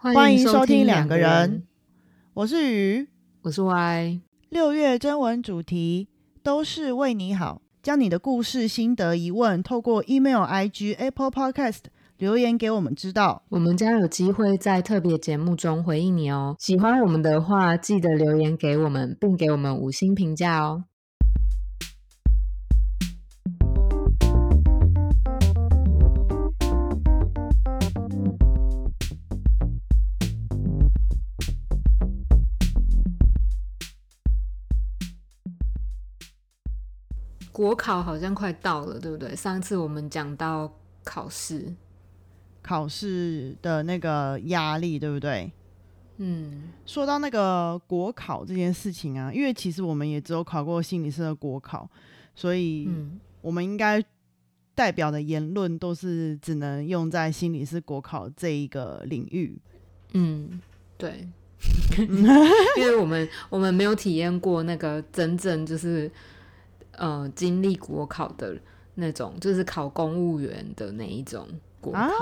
欢迎收听两两个人，我是鱼。我是 Y。六月征文主题都是为你好，将你的故事、心得、疑问透过 email、IG、Apple Podcast 留言给我们知道。我们将有机会在特别节目中回应你哦。喜欢我们的话，记得留言给我们，并给我们五星评价哦。国考好像快到了，对不对？上次我们讲到考试，考试的那个压力，对不对？嗯，说到那个国考这件事情啊，因为其实我们也只有考过心理师的国考，所以嗯我们应该代表的言论都是只能用在心理师国考这一个领域。嗯，对，因为我们我们没有体验过那个真正就是呃经历国考的那种，就是考公务员的那一种国考，啊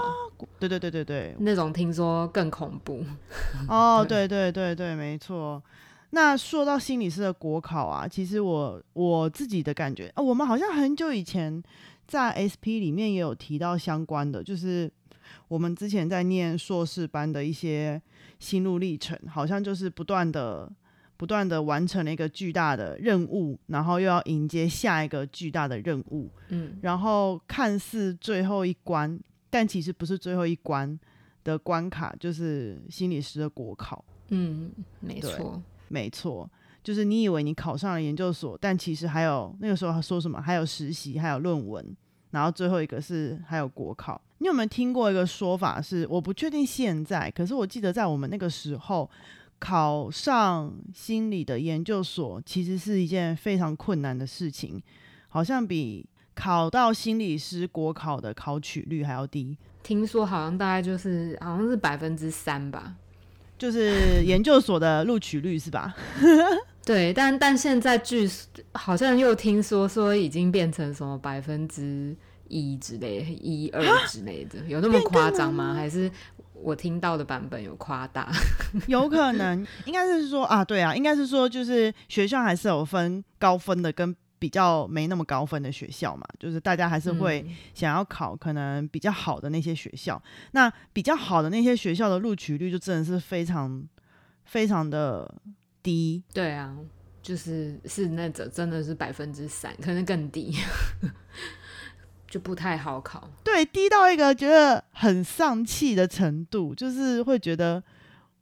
对对对对对，那种听说更恐怖。哦，对对对对，没错。那说到心理师的国考啊，其实我我自己的感觉，啊，我们好像很久以前在 SP 里面也有提到相关的，就是我们之前在念硕士班的一些心路历程，好像就是不断的不断的完成了一个巨大的任务，然后又要迎接下一个巨大的任务，嗯然后看似最后一关，但其实不是最后一关的关卡，就是心理师的国考。嗯，没错。没错，就是你以为你考上了研究所，但其实还有那个时候他说什么，还有实习，还有论文，然后最后一个是还有国考。你有没有听过一个说法是？我不确定现在，可是我记得在我们那个时候，考上心理的研究所其实是一件非常困难的事情，好像比考到心理师国考的考取率还要低。听说好像大概就是好像是百分之三吧。就是研究所的录取率是吧？对，但但现在据好像又听说说已经变成什么百分之一之类、一二之类的，有那么夸张吗？还是我听到的版本有夸大？有可能，应该是说啊，对啊，应该是说，就是学校还是有分高分的跟比较没那么高分的学校嘛，就是大家还是会嗯想要考可能比较好的那些学校。那比较好的那些学校的录取率就真的是非常非常的低，对啊，就是是那种真的是百分之三，可能更低，就不太好考。对，低到一个觉得很丧气的程度，就是会觉得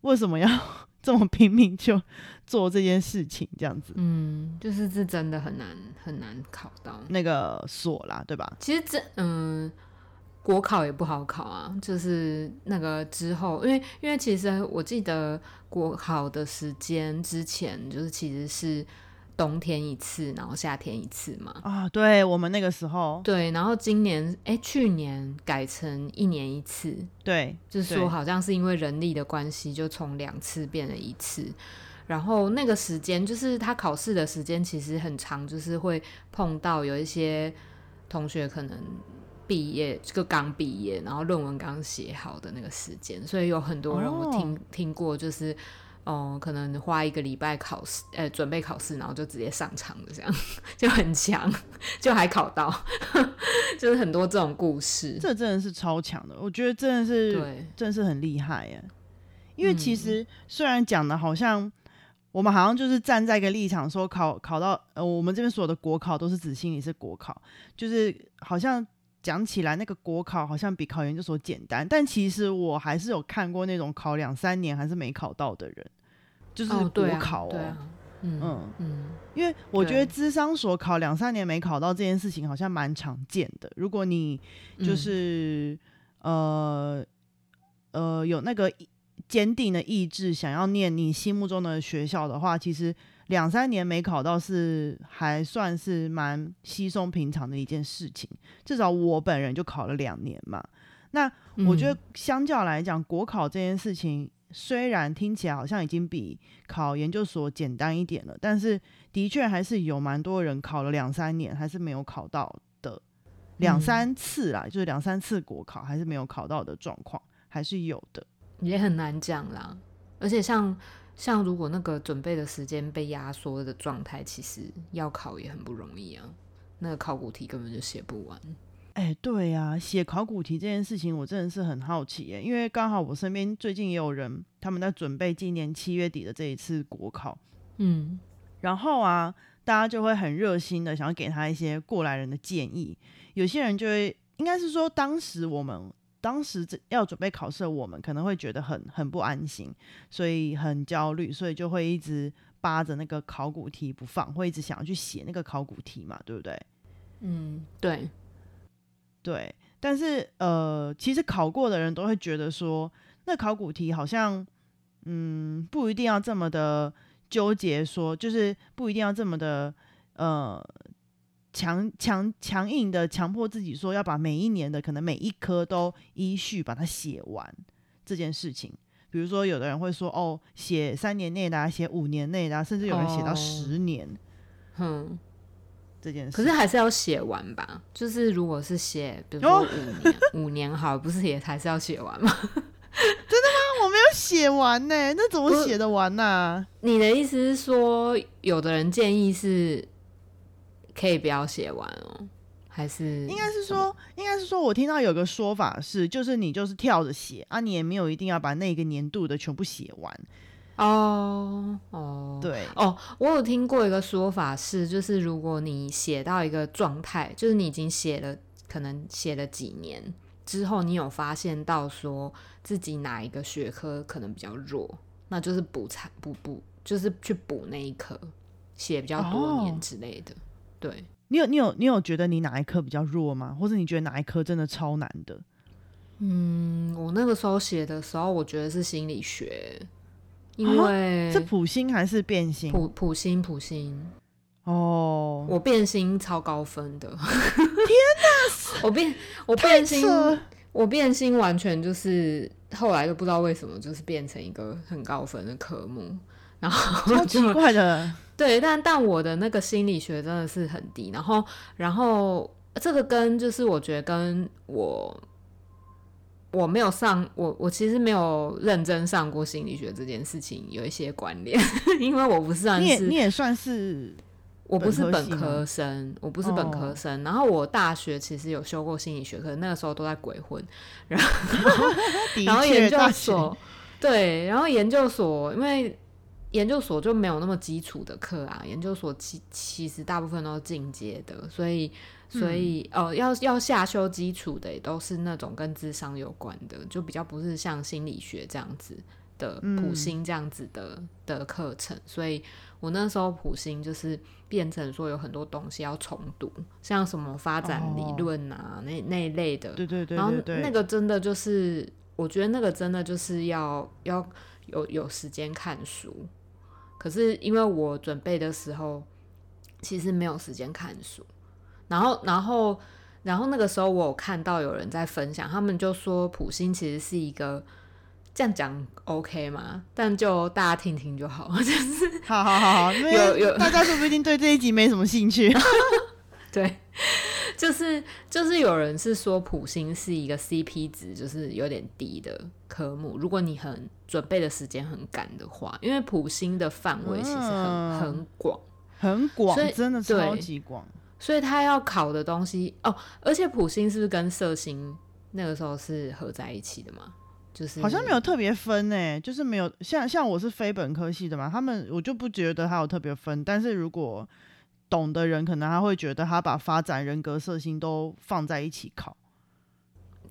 为什么要 这么拼命就做这件事情，这样子。嗯，就是是真的很难很难考到。那个所啦，对吧？其实这嗯，国考也不好考啊，就是那个之后，因为因为其实我记得国考的时间之前就是其实是冬天一次，然后夏天一次嘛。啊，对我们那个时候，对，然后今年哎，去年改成一年一次，对，就是说好像是因为人力的关系，就从两次变了一次。然后那个时间就是他考试的时间其实很长，就是会碰到有一些同学可能毕业就刚毕业，然后论文刚写好的那个时间，所以有很多人我听、哦。听过，就是哦、可能花一个礼拜考试，呃，准备考试，然后就直接上场的这样，就很强，就还考到，就是很多这种故事。这真的是超强的，我觉得真的是对，真的是很厉害耶。因为其嗯实虽然讲的好像我们好像就是站在一个立场说考考到呃，我们这边所有的国考都是指心理是国考，就是好像讲起来那个国考好像比考研究所简单，但其实我还是有看过那种考两三年还是没考到的人，就是哦，国考哦。嗯嗯嗯因为我觉得对智商所考两三年没考到这件事情好像蛮常见的。如果你就嗯是、呃呃有那个意坚定的意志，想要念你心目中的学校的话，其实两三年没考到是还算是蛮稀松平常的一件事情。至少我本人就考了两年嘛。那我觉得嗯相较来讲，国考这件事情虽然听起来好像已经比考研究所简单一点了，但是的确还是有蛮多人考了两三年还是没有考到的，两嗯三次啦，就是两三次国考还是没有考到的状况，还是有的。也很难讲啦。而且像像如果那个准备的时间被压缩的状态，其实要考也很不容易啊。那个考古题根本就写不完。哎，对呀，写考古题这件事情，我真的是很好奇耶，因为刚好我身边最近也有人他们在准备今年七月底的这一次国考，嗯，然后啊，大家就会很热心的想要给他一些过来人的建议。有些人就会，应该是说，当时我们当时要准备考试，我们可能会觉得很很不安心，所以很焦虑，所以就会一直扒着那个考古题不放，会一直想要去写那个考古题嘛，对不对？嗯，对，对。但是呃，其实考过的人都会觉得说，那考古题好像，嗯，不一定要这么的纠结，说就是不一定要这么的呃。强强强硬的强迫自己说要把每一年的可能每一科都依序把它写完这件事情，比如说有的人会说哦，写三年内的，写五年内的，甚至有人写到十年，嗯，这件事。可是还是要写完吧？就是如果是写，比如说五年，五年好，不是也还是要写完吗？真的吗？我没有写完呢，那怎么写得完呢？你的意思是说，有的人建议是？可以不要写完哦，还是应该是说，应该是说，我听到有个说法是，就是你就是跳着写啊，你也没有一定要把那个年度的全部写完。哦哦，对。哦，我有听过一个说法是，就是如果你写到一个状态，就是你已经写了，可能写了几年之后，你有发现到说自己哪一个学科可能比较弱，那就是补才补补，就是去补那一科，写比较多年之类的。对你有你有你有觉得你哪一科比较弱吗？或者你觉得哪一科真的超难的？嗯，我那个时候写的时候，我觉得是心理学，因为是普心还是变心？普普心普心哦，我变心超高分的，天哪！我变我变心，我变心完全就是后来就不知道为什么，就是变成一个很高分的科目，然后超奇怪的。对，但但我的那个心理学真的是很低，然后然后这个跟就是我觉得跟我我没有上我我其实没有认真上过心理学这件事情有一些关联，因为我不是算是你也算是我不是本科生，我不是本科生，然后我大学其实有修过心理学课，那个时候都在鬼混，然后 然后研究所对，然后研究所因为。研究所就没有那么基础的课啊，研究所其其实大部分都是进阶的，所以所以呃要要下修基础的也都是那种跟智商有关的，就比较不是像心理学这样子的普心这样子的的课程，所以我那时候普心就是变成说有很多东西要重读，像什么发展理论啊那那一类的，对对对，然后那个真的就是我觉得那个真的就是要要有有时间看书。可是因为我准备的时候，其实没有时间看书，然后，然后，然后那个时候我有看到有人在分享，他们就说普星其实是一个这样讲 OK 吗？但就大家听听就好，就是好好好好，有有大家说不定对这一集没什么兴趣，对。就是就是有人是说普星是一个 CP 值就是有点低的科目，如果你很准备的时间很赶的话，因为普星的范围其实很很广，很广，真的超级广，所以他要考的东西哦，而且普星是不是跟色星那个时候是合在一起的嘛？就是好像没有特别分诶，就是没有像像我是非本科系的嘛，他们我就不觉得他有特别分，但是如果。懂的人可能他会觉得他把发展人格色心都放在一起考，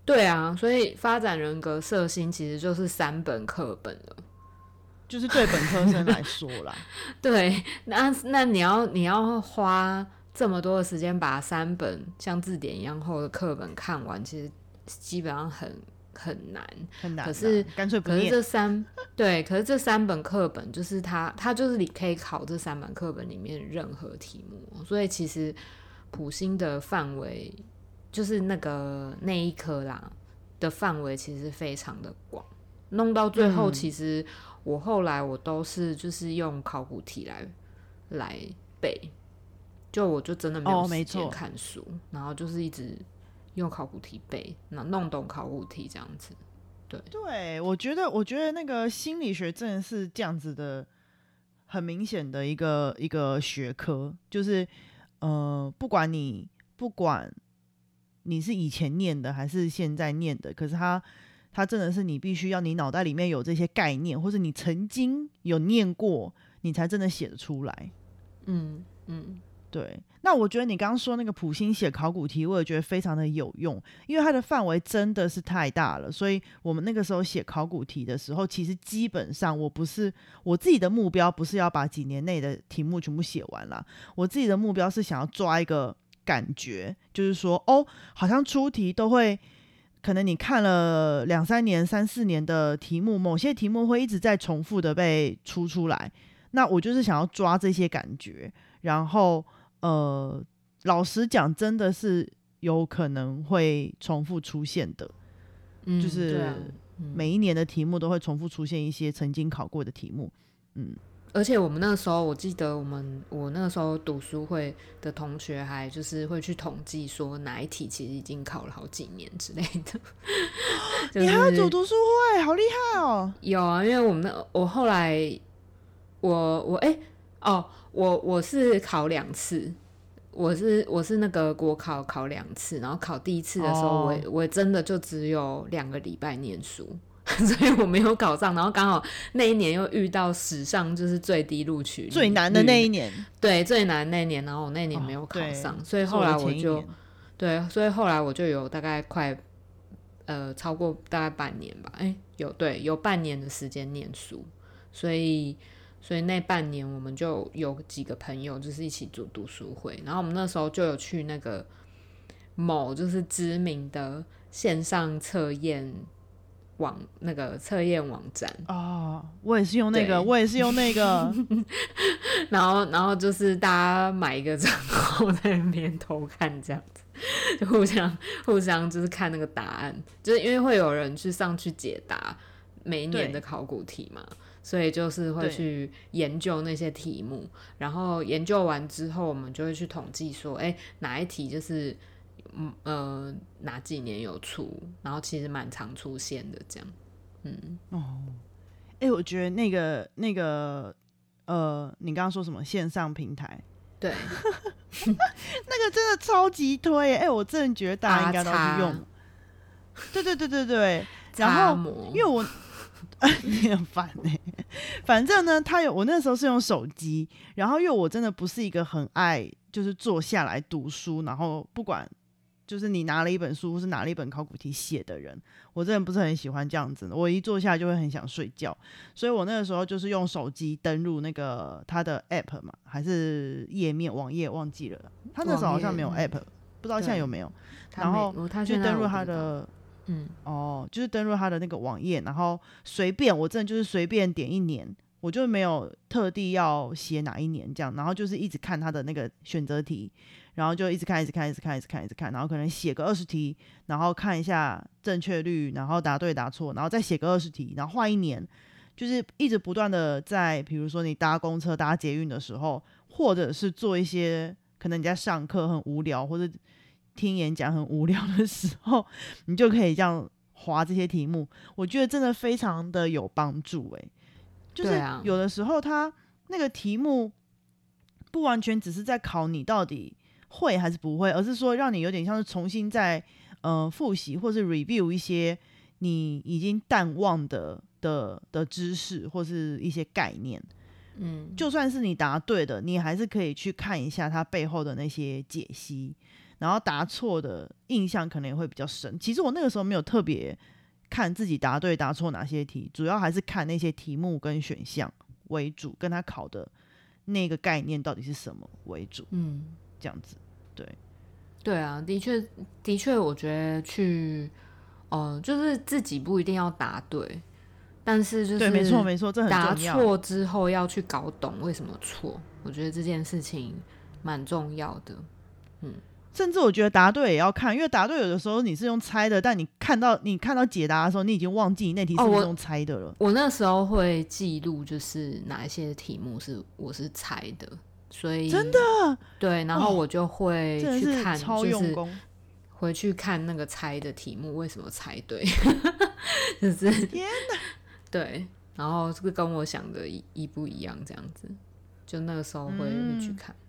对啊，所以发展人格色心其实就是三本课本了，就是对本科生来说啦。对，那那你要你要花这么多的时间把三本像字典一样厚的课本看完，其实基本上很。很难，很难。可是干脆不可是这三 对，可是这三本课本就是它，它就是你可以考这三本课本里面任何题目。所以其实普星的范围就是那个那一科啦的范围其实非常的广。弄到最后，其实我后来我都是就是用考古题来来背，就我就真的没有时间看书，然后就是一直。用考古题背，那弄懂考古题这样子。对，对，我觉得，我觉得那个心理学真的是这样子的，很明显的一个一个学科，就是呃，不管你不管你是以前念的还是现在念的，可是它它真的是你必须要你脑袋里面有这些概念，或者你曾经有念过，你才真的写得出来。嗯嗯，对，那我觉得你刚刚说那个普星写考古题，我也觉得非常的有用，因为它的范围真的是太大了，所以我们那个时候写考古题的时候，其实基本上我不是我自己的目标，不是要把几年内的题目全部写完啦，我自己的目标是想要抓一个感觉，就是说，哦，好像出题都会，可能你看了两三年、三四年的题目，某些题目会一直在重复的被出出来。那我就是想要抓这些感觉，然后呃，老实讲，真的是有可能会重复出现的，嗯就是每一年的题目都会重复出现一些曾经考过的题目，嗯，而且我们那个时候，我记得我们我那个时候读书会的同学还就是会去统计说哪一题其实已经考了好几年之类的。你还要组读书会，好厉害哦！有啊，因为我们那我后来。我我哎哦，我我是考两次，我是我是那个国考考两次，然后考第一次的时候，我我真的就只有两个礼拜念书，所以我没有考上。然后刚好那一年又遇到史上就是最低录取最难的那一年，对最难那一年，然后我那年没有考上，所以后来我就对，所以后来我就有大概快呃超过大概半年吧，哎有对有半年的时间念书，所以。所以那半年我们就有几个朋友，就是一起组读书会，然后我们那时候就有去那个某就是知名的线上测验网那个测验网站哦，我也是用那个，我也是用那个，然后然后就是大家买一个账号在那边偷看这样子，就互相互相就是看那个答案，就是因为会有人去上去解答每一年的考古题嘛。所以就是会去研究那些题目，然后研究完之后，我们就会去统计说，哎，哪一题就是嗯呃哪几年有出，然后其实蛮常出现的这样，嗯。哦，哎，我觉得那个那个呃，你刚刚说什么线上平台？对，那个真的超级推，哎，我真的觉得大家应该都去用。对对对对对，然后因为我。你很烦哎，反正呢，他有我那时候是用手机，然后因为我真的不是一个很爱就是坐下来读书，然后不管就是你拿了一本书或是拿了一本考古题写的人，我真的不是很喜欢这样子的。我一坐下来就会很想睡觉，所以我那个时候就是用手机登录那个他的 app 嘛，还是页面网页忘记了，他那时候好像没有 app，不知道现在有没有。然后就登录他的。嗯，哦，就是登录他的那个网页，然后随便，我真的就是随便点一年，我就没有特地要写哪一年这样，然后就是一直看他的那个选择题，然后就一直看，一直看，一直看，一直看，一直看，然后可能写个二十题，然后看一下正确率，然后答对答错，然后再写个二十题，然后换一年，就是一直不断的在，比如说你搭公车、搭捷运的时候，或者是做一些可能你在上课很无聊或者。听演讲很无聊的时候，你就可以这样划这些题目。我觉得真的非常的有帮助，诶，就是有的时候他那个题目不完全只是在考你到底会还是不会，而是说让你有点像是重新在呃复习或是 review 一些你已经淡忘的的的知识或是一些概念。嗯，就算是你答对的，你还是可以去看一下它背后的那些解析。然后答错的印象可能也会比较深。其实我那个时候没有特别看自己答对答错哪些题，主要还是看那些题目跟选项为主，跟他考的那个概念到底是什么为主。嗯，这样子，对，对啊，的确，的确，我觉得去，哦，就是自己不一定要答对，但是就是没错没错，这很答错之后要去搞懂为什么错，我觉得这件事情蛮重要的。嗯。甚至我觉得答对也要看，因为答对有的时候你是用猜的，但你看到你看到解答的时候，你已经忘记你那题是不是用猜的了。我那时候会记录，就是哪一些题目是我是猜的，所以真的对，然后我就会去看，超用功，回去看那个猜的题目，为什么猜对？就是天哪，对，然后这个跟我想的一一不一样，这样子，就那个时候会会去看，嗯。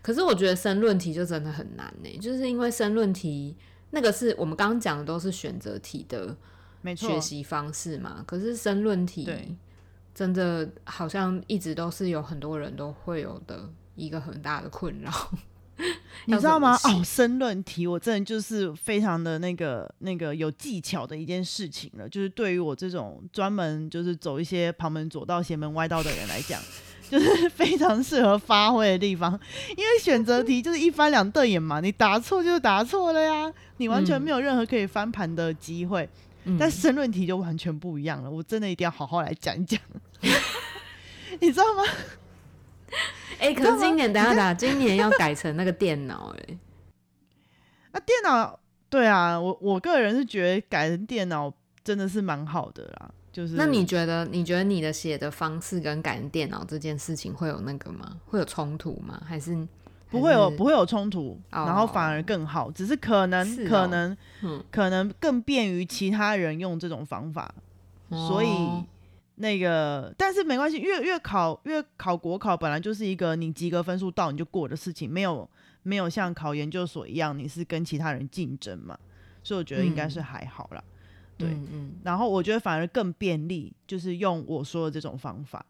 可是我觉得申论题就真的很难呢，就是因为申论题那个是我们刚刚讲的都是选择题的学习方式嘛，可是申论题真的好像一直都是有很多人都会有的一个很大的困扰。你知道吗？哦，申论题我真的就是非常的那个那个有技巧的一件事情了。就是对于我这种专门就是走一些旁门左道、邪门歪道的人来讲，就是非常适合发挥的地方。因为选择题就是一翻两瞪眼嘛，你答错就是答错了呀，你完全嗯没有任何可以翻盘的机会。嗯但申论题就完全不一样了，我真的一定要好好来讲一讲。你知道吗？哎、可是今年等下打，今年要改成那个电脑哎、啊，电脑对啊，我我个人是觉得改成电脑真的是蛮好的啦。就是那你觉得你觉得你的写的方式跟改成电脑这件事情会有那个吗？会有冲突吗？还是不会有不会有冲突，哦然后反而更好，只是可能可能嗯，可能更便于其他人用这种方法，所以哦那个但是没关系，越越考越考国考本来就是一个你及格分数到你就过的事情，没有没有像考研究所一样你是跟其他人竞争嘛，所以我觉得应该是嗯还好啦。对嗯嗯然后我觉得反而更便利，就是用我说的这种方法。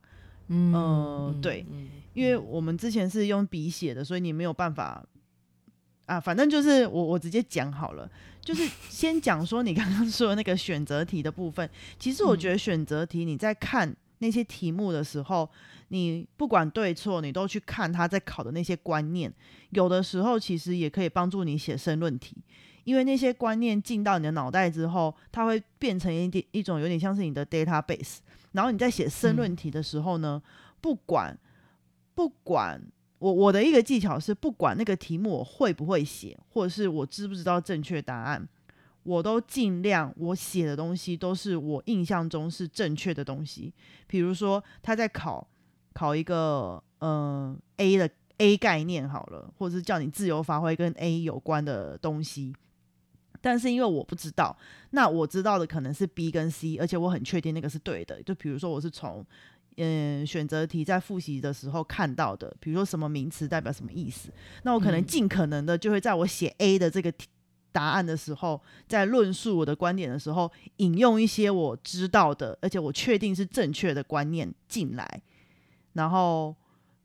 嗯呃对嗯因为我们之前是用笔写的，所以你没有办法啊。反正就是我我直接讲好了，就是先讲说你刚刚说的那个选择题的部分。其实我觉得选择题你在看那些题目的时候，你不管对错，你都去看他在考的那些观念，有的时候其实也可以帮助你写申论题。因为那些观念进到你的脑袋之后，它会变成一点一种有点像是你的 database。然后你在写申论题的时候呢，不管不管我我的一个技巧是，不管那个题目我会不会写，或者是我知不知道正确答案，我都尽量我写的东西都是我印象中是正确的东西。比如说他在考考一个嗯、呃 A 的 A 概念好了，或者是叫你自由发挥跟 A 有关的东西。但是因为我不知道，那我知道的可能是 B 跟 C，而且我很确定那个是对的。就比如说我是从嗯选择题在复习的时候看到的，比如说什么名词代表什么意思，那我可能嗯尽可能的就会在我写 A 的这个题答案的时候，在论述我的观点的时候，引用一些我知道的，而且我确定是正确的观念进来，然后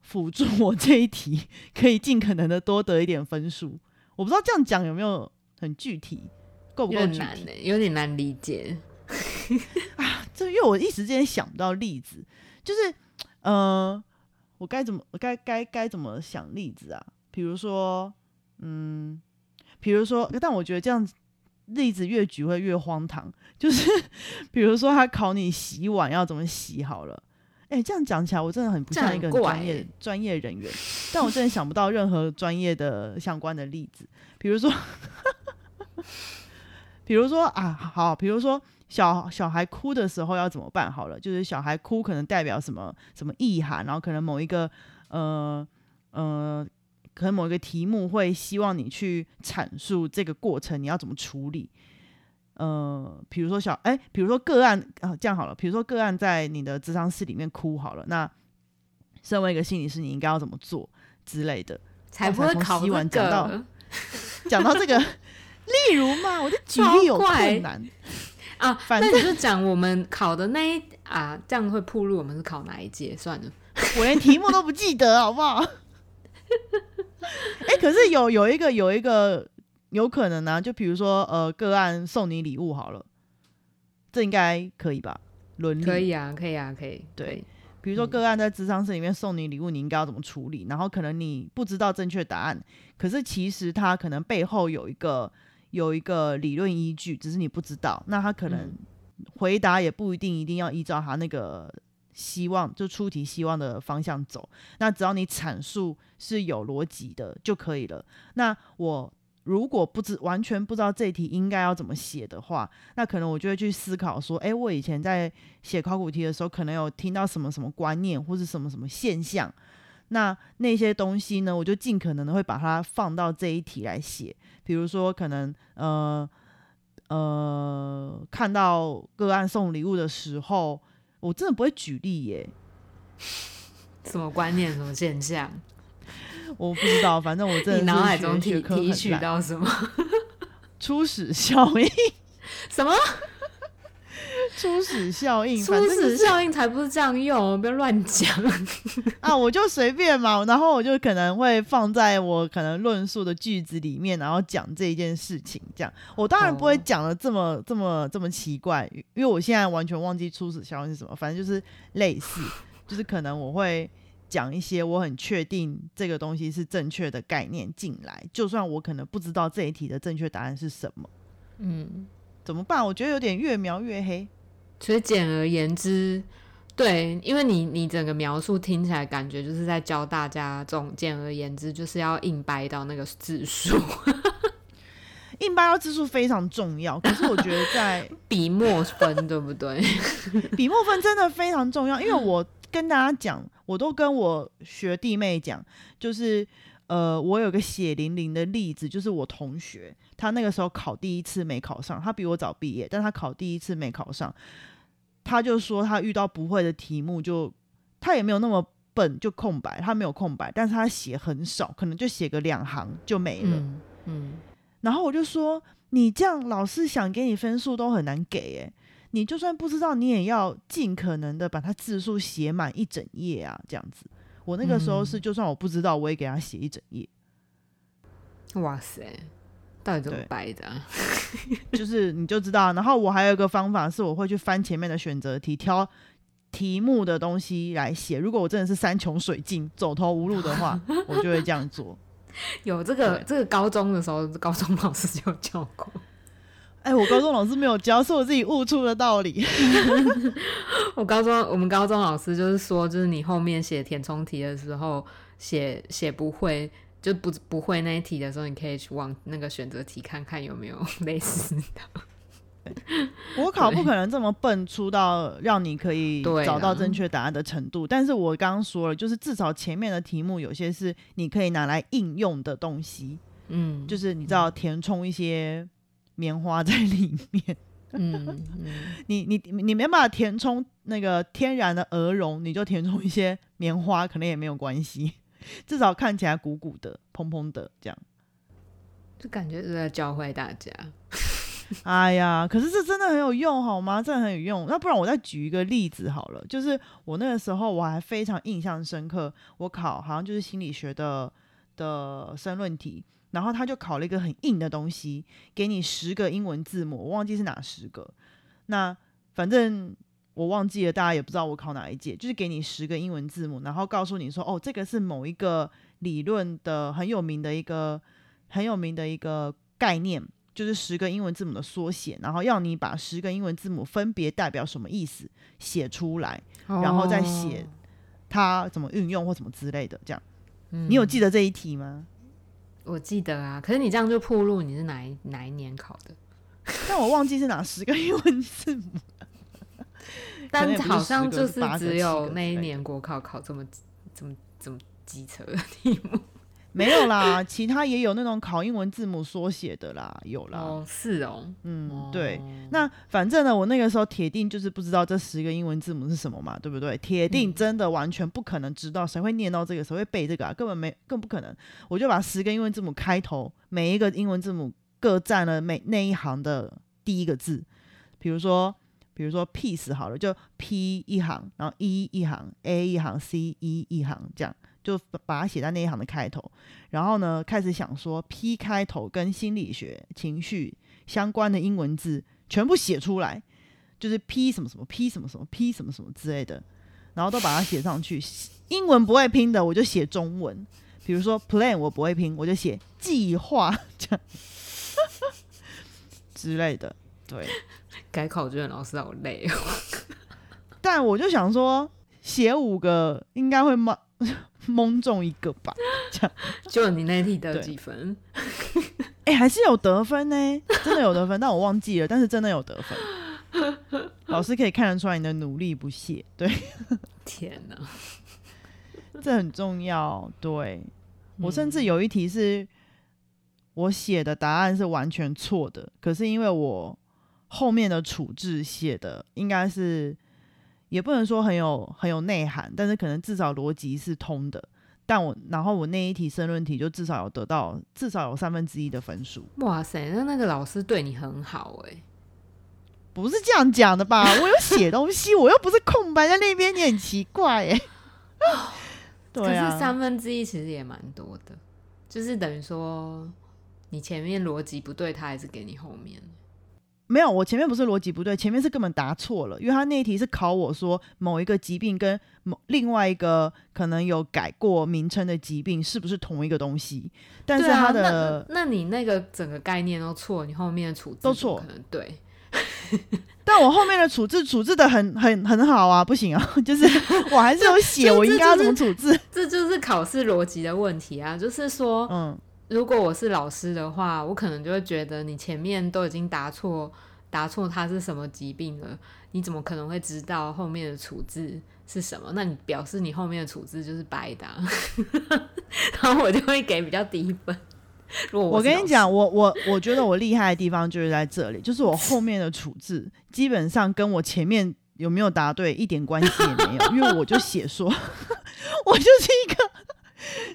辅助我这一题可以尽可能的多得一点分数。我不知道这样讲有没有很具体，够不够具体？点难呢、有点难理解 啊。这因为我一时之间想不到例子，就是呃，我该怎么我该该该怎么想例子啊？比如说，嗯，比如说，但我觉得这样子例子越举会越荒唐。就是 比如说，他考你洗碗要怎么洗好了。哎、这样讲起来，我真的很不这样像一个很怪专业欸专业人员，但我真的想不到任何专业的相关的例子。比如说，比如说啊，好，比如说小小孩哭的时候要怎么办？好了，就是小孩哭可能代表什么什么意涵，然后可能某一个呃呃，可能某一个题目会希望你去阐述这个过程，你要怎么处理。呃，比如说小哎、比如说个案啊，这样好了，比如说个案在你的智商室里面哭好了，那身为一个心理师，你应该要怎么做之类的？才不会考这碗讲到讲到这个，例如嘛，我的举例有怪困难，啊！反那你就讲我们考的那一 啊，这样会铺路我们是考哪一届？算了，我连题目都不记得，好不好？哎、可是有有一个有一个有可能呢、就比如说呃，个案送你礼物好了，这应该可以吧？伦理可以啊，可以啊，可以。对比如说个案在智商室里面送你礼物，你应该要怎么处理？然后可能你不知道正确答案，可是其实他可能背后有一个有一个理论依据，只是你不知道。那他可能嗯回答也不一定一定要依照他那个希望就出题希望的方向走。那只要你阐述是有逻辑的就可以了。那我如果不知完全不知道这一题应该要怎么写的话，那可能我就会去思考说，诶，我以前在写考古题的时候，可能有听到什么什么观念或是什么什么现象，那那些东西呢，我就尽可能的会把它放到这一题来写。比如说可能呃呃看到个案送礼物的时候，我真的不会举例耶。什么观念？什么现象？我不知道，反正我真的你脑海中提提提取到什么？初始效应？什么？初始效应？初始效应才不是这样用，不要乱讲 啊！我就随便嘛，然后我就可能会放在我可能论述的句子里面，然后讲这一件事情。这样，我当然不会讲的这么这么这么奇怪，因为我现在完全忘记初始效应是什么。反正就是类似，就是可能我会。讲一些我很确定这个东西是正确的概念进来，就算我可能不知道这一题的正确答案是什么，嗯，怎么办？我觉得有点越描越黑。所以简而言之，对，因为你你整个描述听起来感觉就是在教大家这种简而言之就是要硬掰到那个字数，硬掰到字数非常重要。可是我觉得在 笔墨分，对不对？笔墨分真的非常重要，因为我。跟大家讲，我都跟我学弟妹讲，就是呃，我有个血淋淋的例子，就是我同学，他那个时候考第一次没考上，他比我早毕业，但他考第一次没考上，他就说他遇到不会的题目，就他也没有那么笨，就空白，他没有空白，但是他写很少，可能就写个两行就没了，嗯，然后我就说，你这样老师想给你分数都很难给，哎。你就算不知道，你也要尽可能的把它字数写满一整页啊，这样子。我那个时候是，就算我不知道，我也给他写一整页。哇塞，到底怎么掰的？就是你就知道。然后我还有一个方法是，我会去翻前面的选择题，挑题目的东西来写。如果我真的是山穷水尽、走投无路的话，我就会这样做。有这个，这个高中的时候，高中老师就教过。哎，我高中老师没有教，是我自己悟出的道理。我高中，我们高中老师就是说，就是你后面写填充题的时候，写写不会，就不不会那一题的时候，你可以去往那个选择题看看有没有 类似的。我考不可能这么笨，出到让你可以找到正确答案的程度。但是我刚刚说了，就是至少前面的题目有些是你可以拿来应用的东西。嗯，就是你知道填充一些。棉花在里面，嗯，你你你没办法填充那个天然的鹅绒，你就填充一些棉花，可能也没有关系，至少看起来鼓鼓的、蓬蓬的这样，就感觉是在教坏大家。哎呀，可是这真的很有用，好吗？真的很有用。那不然我再举一个例子好了，就是我那个时候我还非常印象深刻，我考好像就是心理学的的申论题。然后他就考了一个很硬的东西，给你十个英文字母，我忘记是哪十个。那反正我忘记了，大家也不知道我考哪一届，就是给你十个英文字母，然后告诉你说，哦，这个是某一个理论的很有名的一个很有名的一个概念，就是十个英文字母的缩写，然后要你把十个英文字母分别代表什么意思写出来，然后再写它怎么运用或什么之类的。这样，你有记得这一题吗？我记得啊，可是你这样就铺路，你是哪一哪一年考的？但我忘记是哪十个英文字母。但好像就是只有那一年国考考这么这么这么机车的题目。没有啦，其他也有那种考英文字母缩写的啦，有啦。哦，是哦，嗯，对。那反正呢，我那个时候铁定就是不知道这十个英文字母是什么嘛，对不对？铁定真的完全不可能知道，谁会念到这个，谁会背这个啊？根本没，更不可能。我就把十个英文字母开头，每一个英文字母各占了每那一行的第一个字。比如说，比如说 peace 好了，就 P 一行，然后 E 一行，A 一行，C E 一行，这样。就把它写在那一行的开头，然后呢，开始想说 P 开头跟心理学、情绪相关的英文字全部写出来，就是 P 什么什么 P 什么什么 P 什么什么之类的，然后都把它写上去。英文不会拼的，我就写中文。比如说 Plan 我不会拼，我就写计划这样之类的。对，改考卷老师好累哦。但我就想说，写五个应该会吗？蒙中一个吧，这样就你那题得几分？哎，还是有得分呢，真的有得分，但我忘记了，但是真的有得分。老师可以看得出来你的努力不懈，对。天哪，这很重要。对我甚至有一题是，我写的答案是完全错的，可是因为我后面的处置写的应该是，也不能说很有很有内涵，但是可能至少逻辑是通的。但我然后我那一题申论题就至少有得到至少有三分之一的分数。哇塞，那那个老师对你很好哎、不是这样讲的吧？我有写东西，我又不是空白在那边，你很奇怪哎、对可是啊，三分之一其实也蛮多的，就是等于说你前面逻辑不对，他还是给你后面。没有，我前面不是逻辑不对，前面是根本答错了，因为他那一题是考我说某一个疾病跟某另外一个可能有改过名称的疾病是不是同一个东西，但是他的、那那你那个整个概念都错，你后面的处置都错可能对。但我后面的处置处置的很很很好啊，不行啊，就是我还是有写 我应该要怎么处置，这就是考试逻辑的问题啊！就是说，嗯，如果我是老师的话，我可能就会觉得你前面都已经答错，答错他是什么疾病了，你怎么可能会知道后面的处置是什么？那你表示你后面的处置就是白搭、然后我就会给比较低分。如果我跟你讲，，我 我我觉得我厉害的地方就是在这里，就是我后面的处置基本上跟我前面有没有答对一点关系也没有，因为我就写说，我就是一个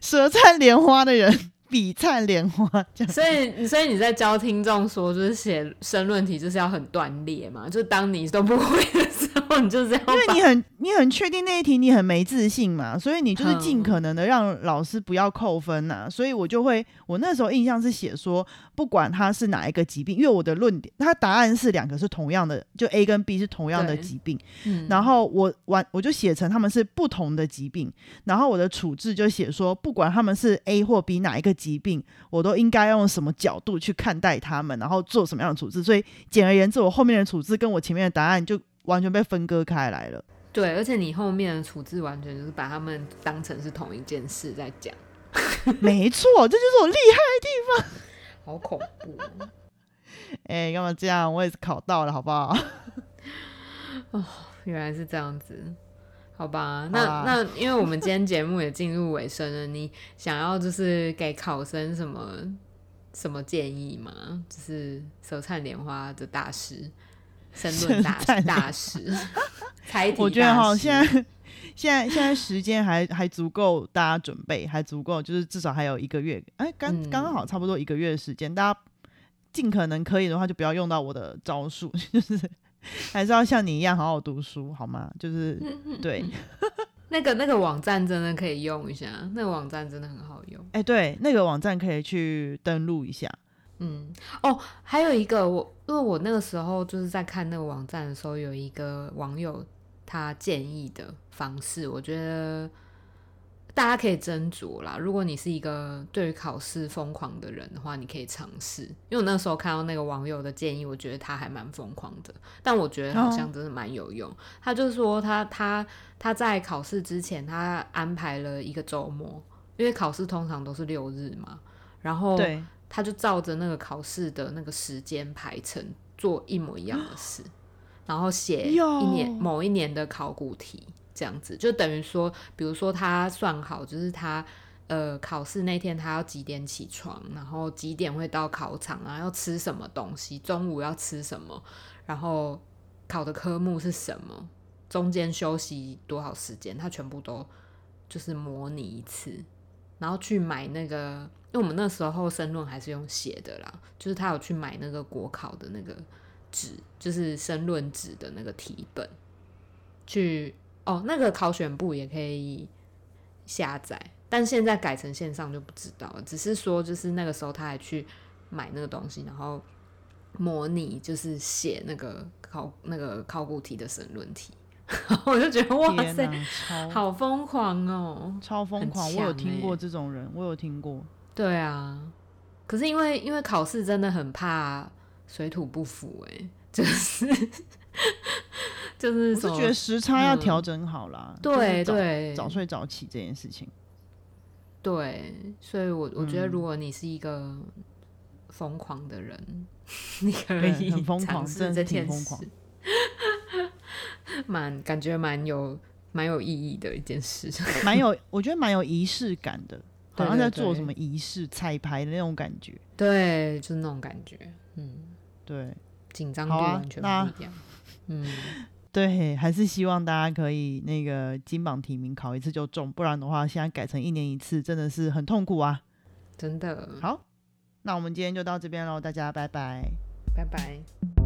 舌灿莲花的人，比灿莲花。所以所以你在教听众说，就是写申论题就是要很断裂嘛，就当你都不会的时 候，你就是要因为你很你很确定那一题你很没自信嘛，所以你就是尽可能的让老师不要扣分呐、所以我就会，我那时候印象是写说，不管他是哪一个疾病，因为我的论点，他答案是两个是同样的，就 A 跟 B 是同样的疾病，嗯。然后我完我就写成他们是不同的疾病，然后我的处置就写说，不管他们是 A 或 B 哪一个疾病，我都应该用什么角度去看待他们，然后做什么样的处置。所以简而言之，我后面的处置跟我前面的答案就完全被分割开来了。对，而且你后面的处置完全就是把他们当成是同一件事在讲，没错，这就是我厉害的地方。好恐怖哦。哎、干嘛这样？我也是考到了，好不好？哦原来是这样子，好吧？那啊那因为我们今天节目也进入尾声了，你想要就是给考生什么什么建议吗？就是手灿莲花的大师，申论大大师，我觉得哈，现在现在现在时间还还足够，大家准备还足够，就是至少还有一个月，哎、刚刚好差不多一个月的时间，大家尽可能可以的话，就不要用到我的招数，就是还是要像你一样好好读书，好吗？就是 对，那个那个网站真的可以用一下，那个网站真的很好用。哎、对，那个网站可以去登录一下。嗯，哦，还有一个我，因为我那个时候就是在看那个网站的时候，有一个网友他建议的方式，我觉得大家可以斟酌啦。如果你是一个对于考试疯狂的人的话，你可以尝试。因为我那时候看到那个网友的建议，我觉得他还蛮疯狂的，但我觉得好像真的蛮有用。他就说他他他在考试之前，他安排了一个周末，因为考试通常都是六日嘛，然后对，他就照着那个考试的那个时间排程做一模一样的事，然后写一年某一年的考古题，这样子。就等于说，比如说他算好，就是他呃考试那天他要几点起床，然后几点会到考场啊，要吃什么东西，中午要吃什么，然后考的科目是什么，中间休息多少时间，他全部都就是模拟一次，然后去买那个，因为我们那时候申论还是用写的啦，就是他有去买那个国考的那个纸，就是申论纸的那个题本，去哦，那个考选部也可以下载，但现在改成线上就不知道了，只是说就是那个时候他还去买那个东西，然后模拟就是写那个考那个考古题的申论题，我就觉得哇塞，超好疯狂哦！超疯狂！我有听过欸这种人，我有听过。对啊，可是因为因为考试真的很怕水土不服、欸，就是 就是我是觉得时差要嗯调整好啦，对就是对早早睡早起这件事情。对，所以我我觉得嗯如果你是一个疯狂的人，你可对以很疯狂尝试真的这件挺疯狂事，蛮感觉蛮有蛮有意义的一件事。蛮有，我觉得蛮有仪式感的。好像在做什么仪式、彩排的那种感觉。对，就是那种感觉，嗯，对紧张度完全那不一样。嗯，对，还是希望大家可以那个金榜题名，考一次就中，不然的话，现在改成一年一次，真的是很痛苦啊。真的，好，那我们今天就到这边喽，大家拜拜。拜拜。